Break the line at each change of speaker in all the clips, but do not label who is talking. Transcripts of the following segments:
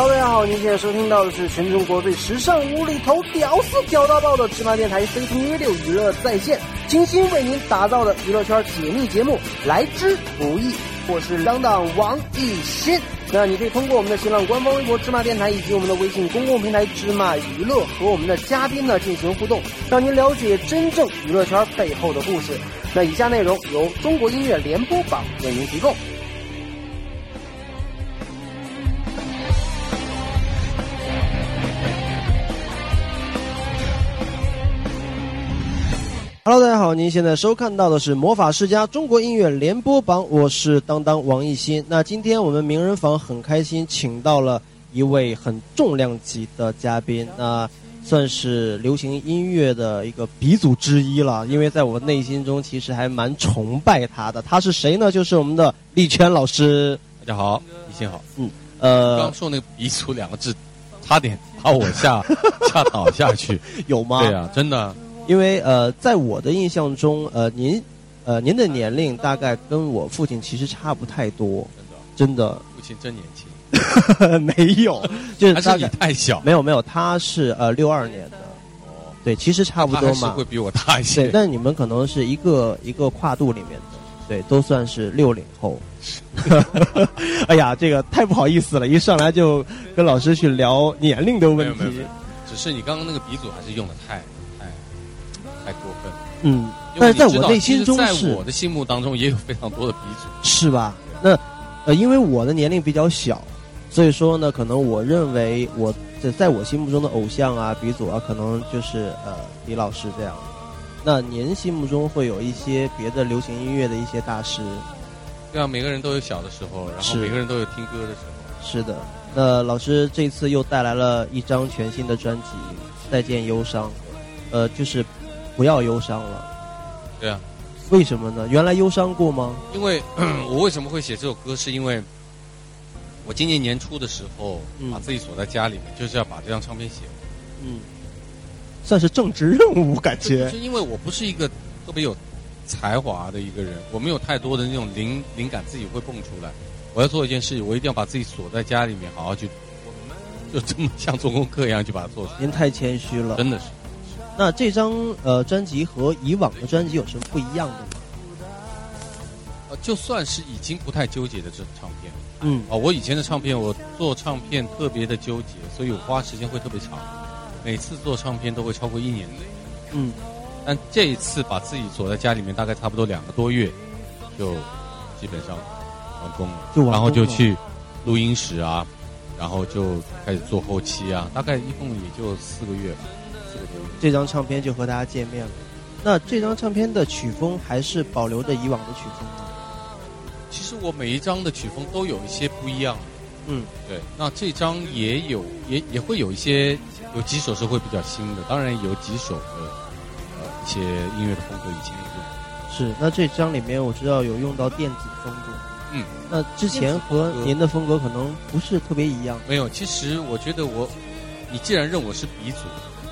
Hello，大家好，您现在收听到的是全中国最时尚、无厘头、屌丝、屌到爆的芝麻电台 C T 约六娱乐在线，精心为您打造的娱乐圈解密节目，来之不易。我是当当王艺新。那你可以通过我们的新浪官方微博芝麻电台以及我们的微信公共平台芝麻娱乐和我们的嘉宾呢进行互动，让您了解真正娱乐圈背后的故事。那以下内容由中国音乐联播榜为您提供。Hello，大家好，您现在收看到的是《魔法世家》中国音乐联播榜，我是当当王艺兴。那今天我们名人坊很开心，请到了一位很重量级的嘉宾，那算是流行音乐的一个鼻祖之一了。因为在我内心中，其实还蛮崇拜他的。他是谁呢？就是我们的李泉老师。
大家好，艺兴好。
嗯，呃，
刚说那个“鼻祖”两个字，差点把我吓 吓倒下去，
有吗？
对呀，真的。
因为呃，在我的印象中，呃，您，呃，您的年龄大概跟我父亲其实差不太多，真的，
父亲真年轻，
没有，就是
他比你太小，
没有没有，他是呃六二年的，哦，对，其实差不多嘛，
会比我大一些，
对，但你们可能是一个一个跨度里面的，对，都算是六零后，哎呀，这个太不好意思了，一上来就跟老师去聊年龄的问题，
只是你刚刚那个鼻祖还是用的太。
嗯，但是在我内心中，
在我的心目当中也有非常多的鼻祖，
是吧？那呃，因为我的年龄比较小，所以说呢，可能我认为我在在我心目中的偶像啊、鼻祖啊，可能就是呃李老师这样。那您心目中会有一些别的流行音乐的一些大师？
对啊，每个人都有小的时候，然后每个人都有听歌的时候。
是的，那老师这次又带来了一张全新的专辑《再见忧伤》，呃，就是。不要忧伤了，
对啊，
为什么呢？原来忧伤过吗？
因为 我为什么会写这首歌，是因为我今年年初的时候把自己锁在家里面，就是要把这张唱片写。
嗯，算是正职任务，感觉。
是因为我不是一个特别有才华的一个人，我没有太多的那种灵灵感，自己会蹦出来。我要做一件事，我一定要把自己锁在家里面，好好去，就这么像做功课一样去把它做出来。
您太谦虚了，
真的是。
那这张呃专辑和以往的专辑有什么不一样的吗？
呃，就算是已经不太纠结的这唱片，
嗯，
啊，我以前的唱片我做唱片特别的纠结，所以我花时间会特别长，每次做唱片都会超过一年，
嗯，
但这一次把自己锁在家里面，大概差不多两个多月，就基本上完工了，
就
然后就去录音室啊，然后就开始做后期啊，大概一共也就四个月吧。
这张唱片就和大家见面了。那这张唱片的曲风还是保留着以往的曲风吗？
其实我每一张的曲风都有一些不一样。
嗯，
对。那这张也有，也也会有一些，有几首是会比较新的。当然有几首的呃一些音乐的风格以前也用。
是。那这张里面我知道有用到电子风格。
嗯。
那之前和您的风格可能不是特别一样。
没有，其实我觉得我，你既然认我是鼻祖，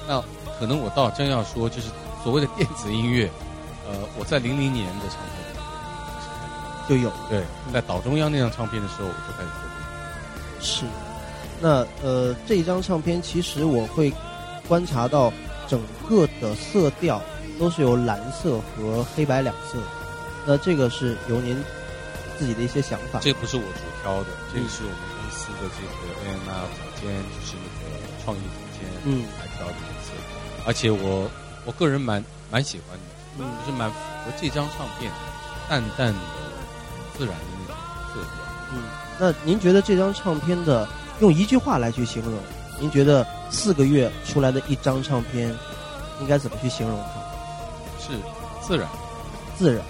那。可能我倒真要说，就是所谓的电子音乐，呃，我在零零年的唱片
就有。
对，在岛中央那张唱片的时候，我就开始做。
是，那呃，这一张唱片其实我会观察到整个的色调都是由蓝色和黑白两色。那这个是由您自己的一些想法？
这不是我主挑的，这个是我们公司的这个 A N R 总监，就是那个创意总监，嗯，来挑的。而且我我个人蛮蛮喜欢的，嗯就是蛮符合这张唱片淡淡的自然的那种色调。
嗯，那您觉得这张唱片的用一句话来去形容，您觉得四个月出来的一张唱片应该怎么去形容它？
是自然，
自然，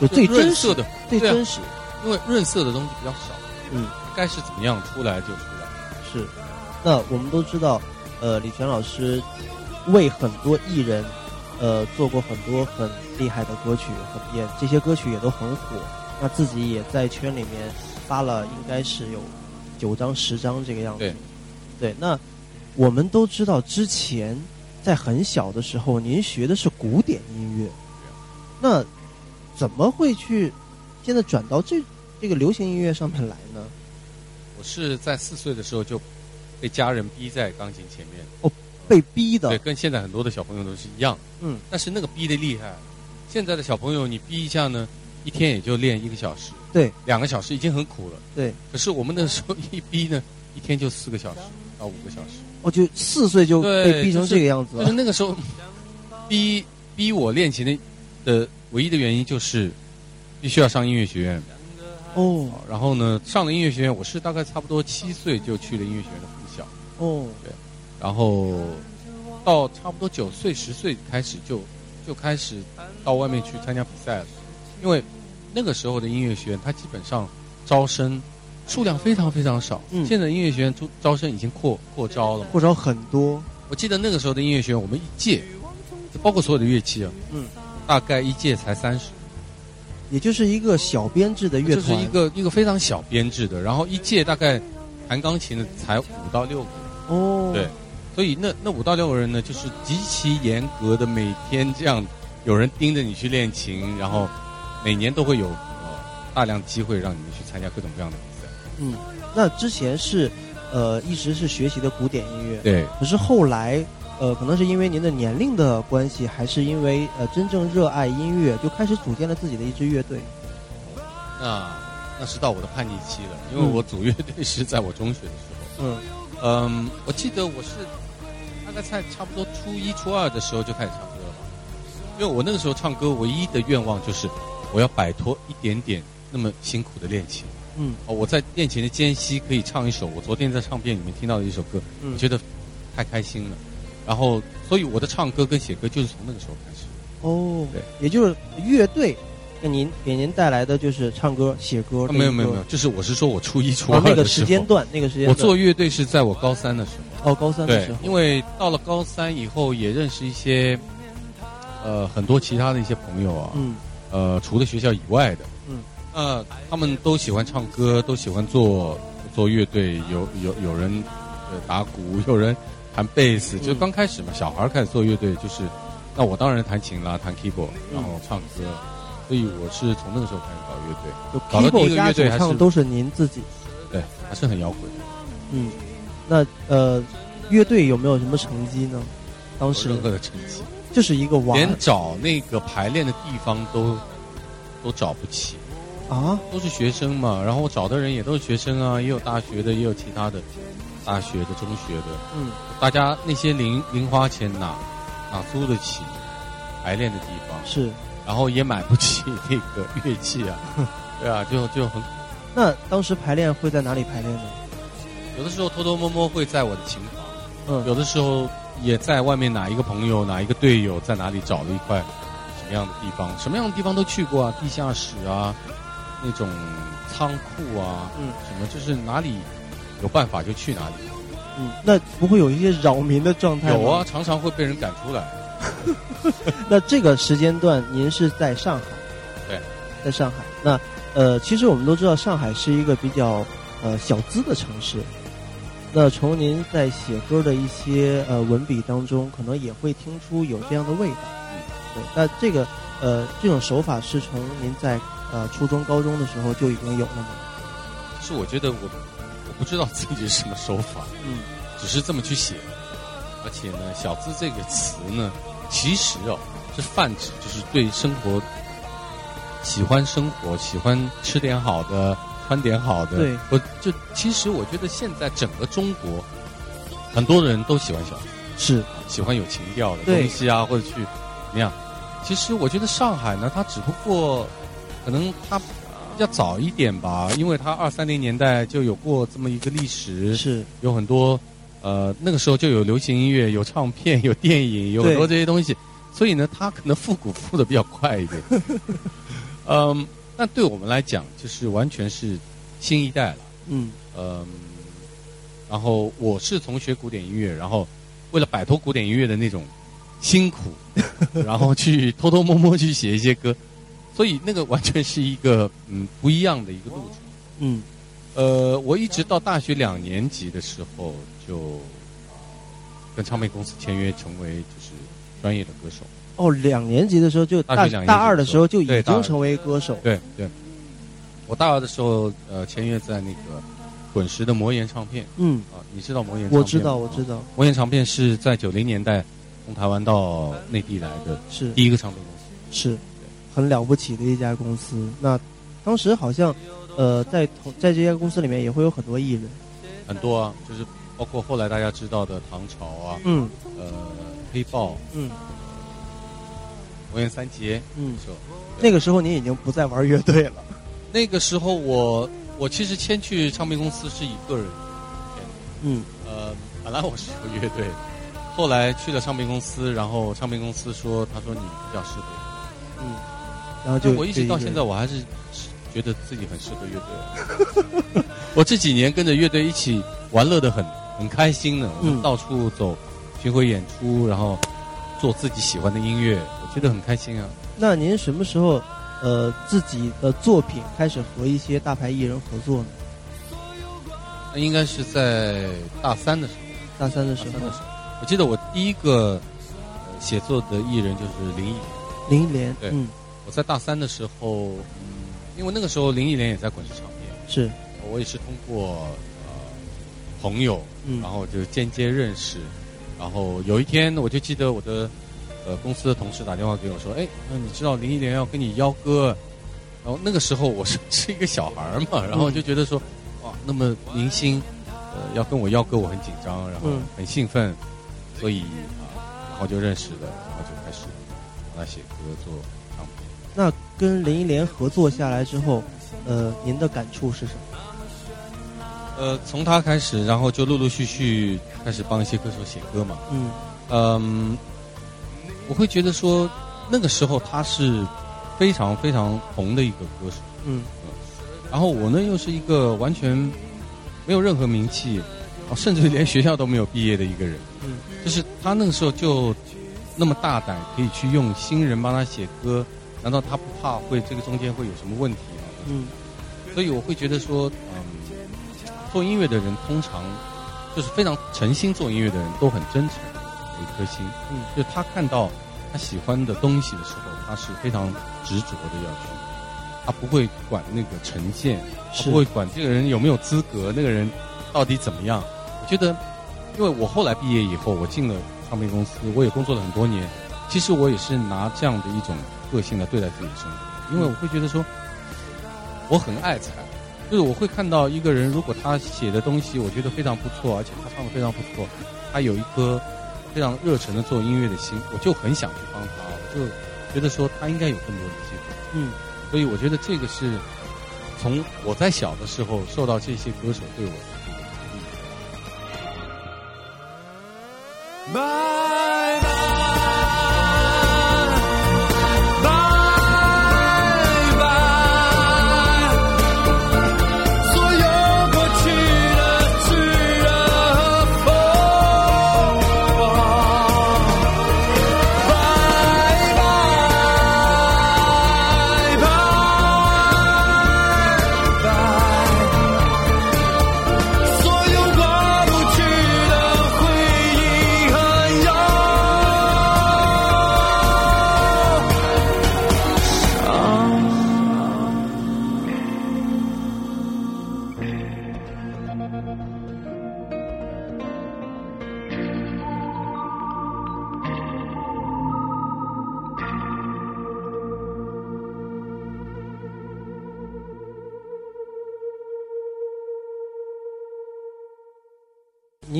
就最真
实的，
最真实。
因为润色的东西比较少，
嗯，
该是怎么样出来就出来。
是，那我们都知道，呃，李泉老师。为很多艺人，呃，做过很多很厉害的歌曲，也这些歌曲也都很火。那自己也在圈里面发了，应该是有九张、十张这个样子。
对，
对。那我们都知道，之前在很小的时候，您学的是古典音乐，那怎么会去现在转到这这个流行音乐上面来呢？
我是在四岁的时候就被家人逼在钢琴前面。
哦，被逼的。
对，跟现在很多的小朋友都是一样。嗯。但是那个逼的厉害，现在的小朋友你逼一下呢，一天也就练一个小时。
对。
两个小时已经很苦了。
对。
可是我们那时候一逼呢，一天就四个小时到五个小时。
哦，就四岁就被逼成这个样子了。
就是那个时候，逼逼我练琴的的唯一的原因就是。必须要上音乐学院，
哦，
然后呢，上了音乐学院，我是大概差不多七岁就去了音乐学院的附校，
哦，
对，然后到差不多九岁十岁开始就就开始到外面去参加比赛了，因为那个时候的音乐学院它基本上招生数量非常非常少，嗯，现在音乐学院招招生已经扩扩招了，
扩招很多。
我记得那个时候的音乐学院，我们一届，包括所有的乐器啊，嗯，大概一届才三十。
也就是一个小编制的乐
团，就是一个一个非常小编制的，然后一届大概弹钢琴的才五到六个。
哦，
对，所以那那五到六个人呢，就是极其严格的，每天这样有人盯着你去练琴，然后每年都会有呃大量机会让你们去参加各种各样的比赛。
嗯，那之前是呃一直是学习的古典音乐，
对，
可是后来。呃，可能是因为您的年龄的关系，还是因为呃真正热爱音乐，就开始组建了自己的一支乐队。
那那是到我的叛逆期了，因为我组乐队是在我中学的时候。嗯嗯，我记得我是大概在差不多初一、初二的时候就开始唱歌了，因为我那个时候唱歌唯一的愿望就是我要摆脱一点点那么辛苦的练琴。嗯，哦，我在练琴的间隙可以唱一首我昨天在唱片里面听到的一首歌，我觉得太开心了。然后，所以我的唱歌跟写歌就是从那个时候开始。
哦，
对，
也就是乐队给您给您带来的就是唱歌、写歌。
没有没有没有，就是我是说我初一初二那
个时间段，那个时间。
我做乐队是在我高三的时
候。哦，高三的时候。
因为到了高三以后，也认识一些，呃，很多其他的一些朋友啊。嗯。呃，除了学校以外的。嗯。呃，他们都喜欢唱歌，都喜欢做做乐队，有有有人打鼓，有人。弹贝斯，就刚开始嘛，小孩开始做乐队，就是，那我当然弹琴啦，弹 keyboard，然后唱歌，所以我是从那个时候开始搞乐队。
就搞的第一个乐队还是都是您自己？
对，还是很摇滚。
嗯，那呃，乐队有没有什么成绩呢？当时
任何的成绩，
就是一个玩，
连找那个排练的地方都都找不起
啊，
都是学生嘛，然后我找的人也都是学生啊，也有大学的，也有其他的。大学的、中学的，嗯，大家那些零零花钱哪哪租得起排练的地方？
是，
然后也买不起那个乐器啊，对啊，就就很。
那当时排练会在哪里排练呢？
有的时候偷偷摸摸会在我的琴房，嗯，有的时候也在外面哪一个朋友、哪一个队友在哪里找了一块什么样的地方，什么样的地方都去过啊，地下室啊，那种仓库啊，嗯，什么就是哪里。有办法就去哪里，
嗯，那不会有一些扰民的状态
吗？有啊，常常会被人赶出来。
那这个时间段您是在上海？
对，
在上海。那呃，其实我们都知道上海是一个比较呃小资的城市。那从您在写歌的一些呃文笔当中，可能也会听出有这样的味道。嗯，对。那这个呃这种手法是从您在呃初中、高中的时候就已经有了吗？
是，我觉得我。不知道自己是什么手法，嗯，只是这么去写，而且呢，“小资”这个词呢，其实哦是泛指，就是对生活喜欢生活，喜欢吃点好的，穿点好的。
对，
我就其实我觉得现在整个中国很多人都喜欢小资，
是
喜欢有情调的东西啊，或者去怎么样？其实我觉得上海呢，它只不过可能它。要早一点吧，因为它二三零年代就有过这么一个历史，
是
有很多，呃，那个时候就有流行音乐、有唱片、有电影，有很多这些东西，所以呢，他可能复古复的比较快一点。嗯，那对我们来讲，就是完全是新一代了。嗯嗯，然后我是从学古典音乐，然后为了摆脱古典音乐的那种辛苦，然后去偷偷摸摸去写一些歌。所以那个完全是一个嗯不一样的一个路程，嗯，呃，我一直到大学两年级的时候就跟唱片公司签约，成为就是专业的歌手。
哦，两年级的时候就大大二的时候就已经成为歌手。
对对，我大二的时候呃签约在那个滚石的魔岩唱片。
嗯
啊，你知道魔岩？
我知道，我知道。
魔岩唱片是在九零年代从台湾到内地来的，
是
第一个唱片公司，
是很了不起的一家公司。那当时好像，呃，在同在这家公司里面也会有很多艺人，
很多啊，就是包括后来大家知道的唐朝啊，
嗯，
呃，黑豹，
嗯，
魔岩三杰，
嗯，
是。
那个时候你已经不再玩乐队了。
那个时候我我其实先去唱片公司是一个人，
嗯，
呃，本来我是有乐队，后来去了唱片公司，然后唱片公司说，他说你比较适合，
嗯，然后就
我一直到现在我还是觉得自己很适合乐队。我这几年跟着乐队一起玩乐的很很开心呢，到处走巡回演出，然后做自己喜欢的音乐，我觉得很开心啊。
那您什么时候，呃，自己的作品开始和一些大牌艺人合作呢？
那应该是在大三的时候。
大三的时候。
大三的时候，我记得我第一个写作的艺人就是林忆莲。
林忆莲。
对。
嗯。
我在大三的时候，嗯，因为那个时候林忆莲也在滚石唱片。
是。
我也是通过呃朋友，
嗯，
然后就间接认识，然后有一天我就记得我的。呃，公司的同事打电话给我说：“哎，那你知道林忆莲要跟你邀歌？”然后那个时候我是 是一个小孩嘛，然后就觉得说：“哇，那么明星，呃，要跟我邀歌，我很紧张，然后很兴奋，所以啊，然后就认识了，然后就开始帮他写歌做唱片。”
那跟林忆莲合作下来之后，呃，您的感触是什么？
呃，从他开始，然后就陆陆续续开始帮一些歌手写歌嘛。
嗯
嗯。我会觉得说，那个时候他是非常非常红的一个歌手，
嗯，
然后我呢又是一个完全没有任何名气，甚至连学校都没有毕业的一个人，
嗯，
就是他那个时候就那么大胆，可以去用新人帮他写歌，难道他不怕会这个中间会有什么问题吗？
嗯，
所以我会觉得说，嗯，做音乐的人通常就是非常诚心做音乐的人都很真诚。一颗心，
嗯，
就他看到他喜欢的东西的时候，他是非常执着的要去，他不会管那个成见，他不会管这个人有没有资格，那个人到底怎么样。我觉得，因为我后来毕业以后，我进了唱片公司，我也工作了很多年，其实我也是拿这样的一种个性来对待自己的生活，因为我会觉得说，我很爱才，就是我会看到一个人，如果他写的东西我觉得非常不错，而且他唱的非常不错，他有一颗。非常热忱的做音乐的心，我就很想去帮他，我就觉得说他应该有更多的机会。
嗯，
所以我觉得这个是从我在小的时候受到这些歌手对我的这个鼓励。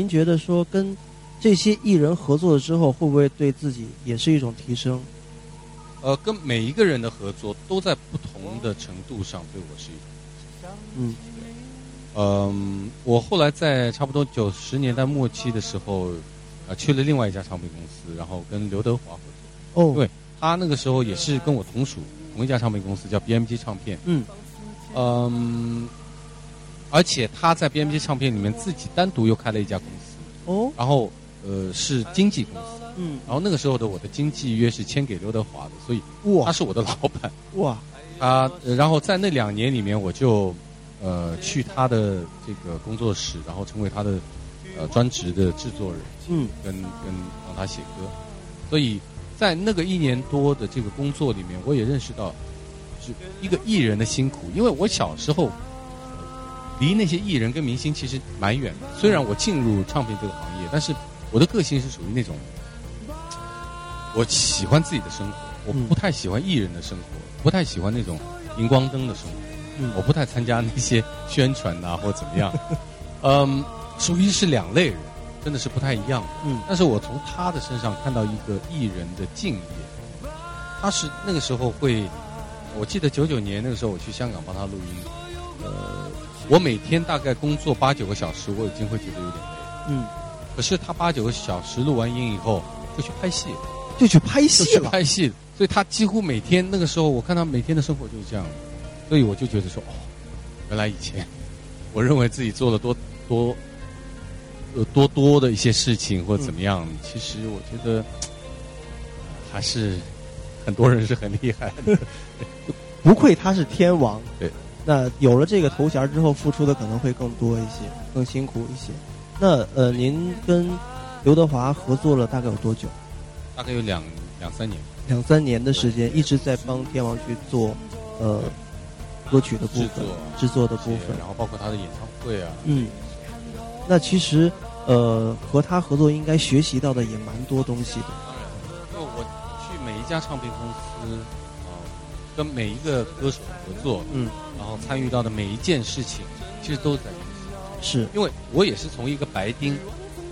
您觉得说跟这些艺人合作了之后，会不会对自己也是一种提升？
呃，跟每一个人的合作都在不同的程度上对我是一种
嗯，
嗯，我后来在差不多九十年代末期的时候，呃，去了另外一家唱片公司，然后跟刘德华合
作。哦，
对，他那个时候也是跟我同属同一家唱片公司，叫 BMG 唱片。
嗯，
嗯。而且他在 BMG 唱片里面自己单独又开了一家公司。
哦，
然后呃是经纪公司，
嗯，
然后那个时候的我的经纪约是签给刘德华的，所以
哇，
他是我的老板。
哇，
他然后在那两年里面我就呃去他的这个工作室，然后成为他的呃专职的制作人，
嗯，
跟跟帮他写歌，所以在那个一年多的这个工作里面，我也认识到是一个艺人的辛苦，因为我小时候。离那些艺人跟明星其实蛮远的。虽然我进入唱片这个行业，但是我的个性是属于那种，我喜欢自己的生活，我不太喜欢艺人的生活，不太喜欢那种荧光灯的生活。嗯，我不太参加那些宣传呐，或怎么样。嗯，属于是两类人，真的是不太一样的。嗯，但是我从他的身上看到一个艺人的敬业。他是那个时候会，我记得九九年那个时候我去香港帮他录音。呃，我每天大概工作八九个小时，我已经会觉得有点累。嗯，可是他八九个小时录完音以后，就去拍戏，
就去拍戏
了，拍戏。所以他几乎每天那个时候，我看他每天的生活就是这样。所以我就觉得说，哦，原来以前我认为自己做了多多呃多多的一些事情或者怎么样，其实我觉得还是很多人是很厉害的。
不愧他是天王。
对。
那有了这个头衔之后，付出的可能会更多一些，更辛苦一些。那呃，您跟刘德华合作了大概有多久？
大概有两两三年。
两三年的时间，一直在帮天王去做呃。歌曲的部分，制作的部分，
然后包括他的演唱会啊。
嗯，那其实呃，和他合作应该学习到的也蛮多东西的。
当然因为我去每一家唱片公司啊，跟每一个歌手合作，嗯，然后参与到的每一件事情，其实都在。
是
因为我也是从一个白丁，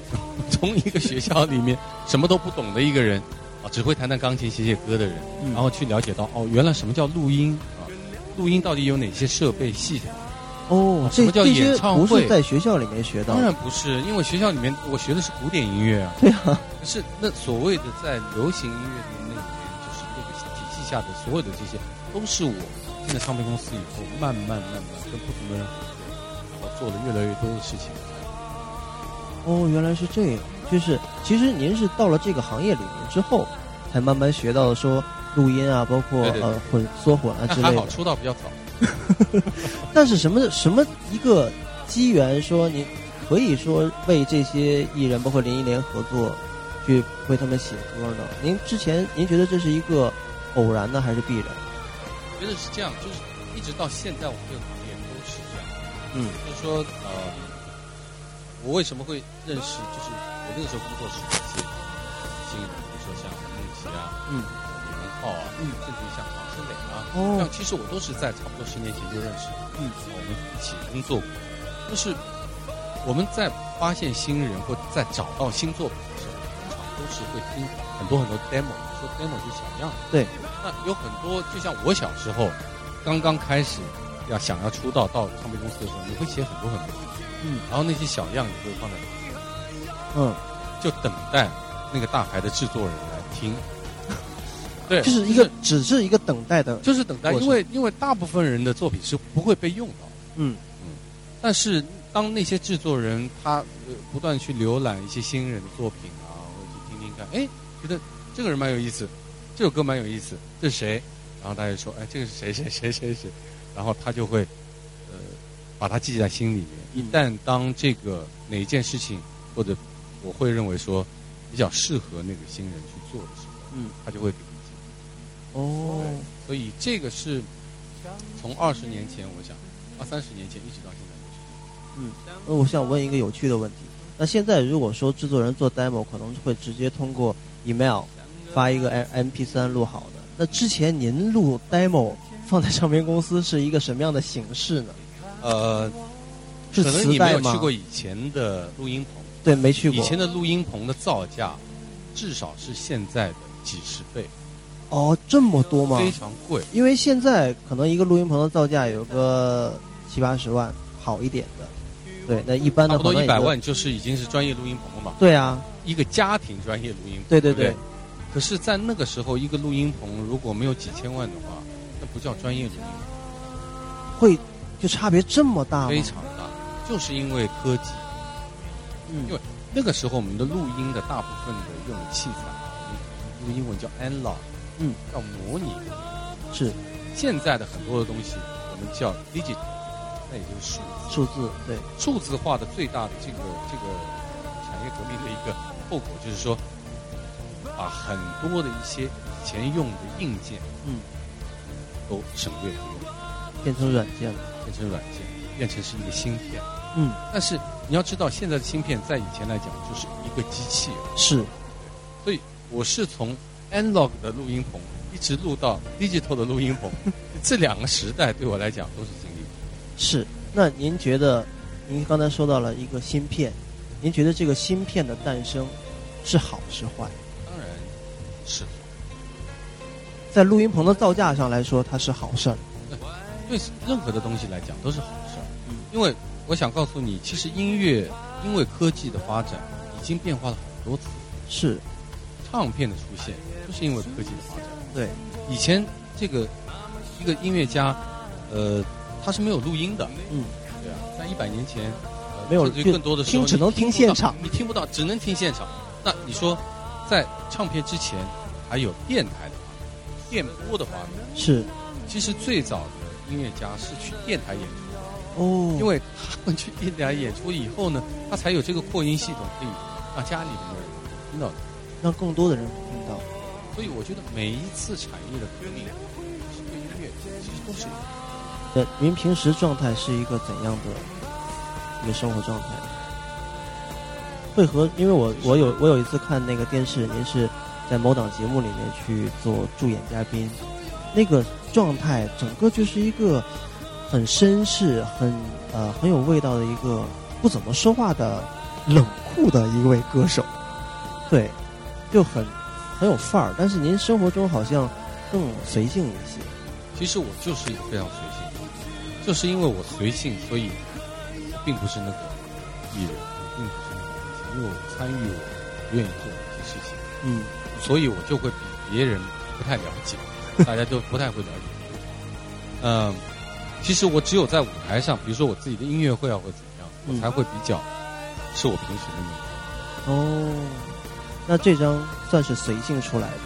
从一个学校里面什么都不懂的一个人啊，只会弹弹钢琴、写写歌的人，然后去了解到哦，原来什么叫录音啊。录音到底有哪些设备系统？
哦，
什么叫演唱会？
不是在学校里面学到？
当然不是，因为学校里面我学的是古典音乐啊。
对啊。
是那所谓的在流行音乐下的所有的这些，都是我进了唱片公司以后，慢慢慢慢跟不同的人合作，然后做了越来越多的事情。
哦，原来是这样。就是其实您是到了这个行业里面之后，才慢慢学到说。录音啊，包括呃混缩混啊之类的。
还好出道比较早。
但是什么什么一个机缘说您可以说为这些艺人，包括林忆莲合作，去为他们写歌呢？您之前您觉得这是一个偶然的，还是必然？
觉得是这样，就是一直到现在我们这个行业都是这样。嗯，就是说呃，我为什么会认识？就是我那个时候工作是一些新人，比如说像孟琪啊，嗯。李荣浩啊，嗯，甚至于像唐诗磊啊，哦，像其实我都是在差不多十年前就认识，嗯，我们一起工作过。就是我们在发现新人或在找到新作品的时候，通常都是会听很多很多 demo，说 demo 是小样。
对，
那有很多，就像我小时候刚刚开始要想要出道到唱片公司的时候，你会写很多很多，嗯，然后那些小样你会放在嗯，就等待那个大牌的制作人来听。对，
就是一个，只是一个等待的，
就是等待，因为因为大部分人的作品是不会被用到，嗯。嗯，但是当那些制作人他不断去浏览一些新人的作品啊，或者去听听看，哎，觉得这个人蛮有意思，这首歌蛮有意思，这是谁？然后大家说，哎，这个是谁谁谁谁谁？然后他就会呃把它记在心里面。一旦当这个哪一件事情或者我会认为说比较适合那个新人去做的时候，嗯，他就会给。哦，所以这个是从二十年前，我想二三十年前一直到现在都是。
嗯，那我想问一个有趣的问题：那现在如果说制作人做 demo，可能会直接通过 email 发一个 M M P 三录好的。那之前您录 demo 放在唱片公司是一个什么样的形式呢？
呃，
是
磁带吗？去过以前的录音棚？
对，没去过。
以前的录音棚的造价至少是现在的几十倍。
哦，这么多吗？
非常贵，
因为现在可能一个录音棚的造价有个七八十万，好一点的。对，那一般的
差不多一百万就是已经是专业录音棚了嘛。
对啊，
一个家庭专业录音棚。
对对对。
可是，在那个时候，一个录音棚如果没有几千万的话，那不叫专业录音
棚。会就差别这么大吗？
非常大，就是因为科技。嗯。因为那个时候，我们的录音的大部分的用器材，用英文叫 analog。嗯，叫模拟，
是
现在的很多的东西，我们叫 digital，那也就是数
数字，对
数字化的最大的这个这个产业革命的一个后果，就是说，把很多的一些以前用的硬件，嗯，都省略不用，
变成软件了，
变成软件，变成是一个芯片。嗯，但是你要知道，现在的芯片在以前来讲就是一个机器。
是，
所以我是从 analog 的录音棚一直录到 digital 的录音棚，这两个时代对我来讲都是经历。
是，那您觉得，您刚才说到了一个芯片，您觉得这个芯片的诞生是好是坏？
当然是。
在录音棚的造价上来说，它是好事儿。
对任何的东西来讲都是好事儿。嗯，因为我想告诉你，其实音乐因为科技的发展已经变化了很多次。
是，
唱片的出现就是因为科技的发展。
对，
以前这个一个音乐家，呃，他是没有录音的。嗯，对啊，在一百年前，
呃，没有
更多的时候
只能听现场，
你听不到，只能听现场。那你说，在唱片之前还有电台的。电波的发明
是，
其实最早的音乐家是去电台演出
哦，
因为他们去电台演出以后呢，他才有这个扩音系统可以让家里面的人听到，
让更多的人听到。
所以我觉得每一次产业的革命，对音乐其实都是。
呃，您平时状态是一个怎样的一个生活状态？会和因为我我有我有一次看那个电视，您是。在某档节目里面去做助演嘉宾，那个状态整个就是一个很绅士、很呃很有味道的一个不怎么说话的冷酷的一位歌手，对，就很很有范儿。但是您生活中好像更随性一些。
其实我就是一个非常随性，就是因为我随性，所以并不是那个艺人，我参与，我愿意做的一些事情，嗯。所以我就会比别人不太了解，大家就不太会了解。嗯，其实我只有在舞台上，比如说我自己的音乐会啊，或者怎么样，我才会比较是我平时的
那种。哦，那这张算是随性出来的。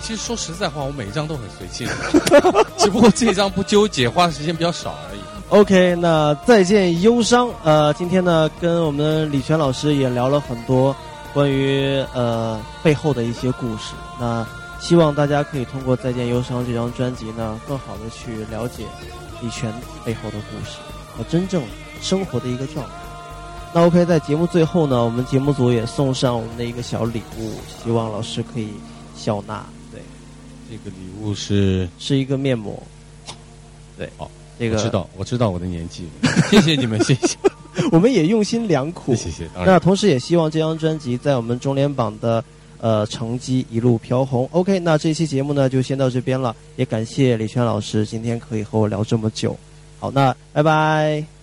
其实说实在话，我每一张都很随性，只不过这张不纠结，花的时间比较少而已。
OK，那再见忧伤。呃，今天呢，跟我们李泉老师也聊了很多。关于呃背后的一些故事，那希望大家可以通过《再见忧伤》这张专辑呢，更好的去了解李泉背后的故事和真正生活的一个状态。那 OK，在节目最后呢，我们节目组也送上我们的一个小礼物，希望老师可以笑纳。对，
这个礼物是
是一个面膜。对，
好，这个知道，我知道我的年纪，谢谢你们，谢谢。
我们也用心良苦，
谢谢。
那同时也希望这张专辑在我们中联榜的呃成绩一路飘红。OK，那这期节目呢就先到这边了，也感谢李轩老师今天可以和我聊这么久。好，那拜拜。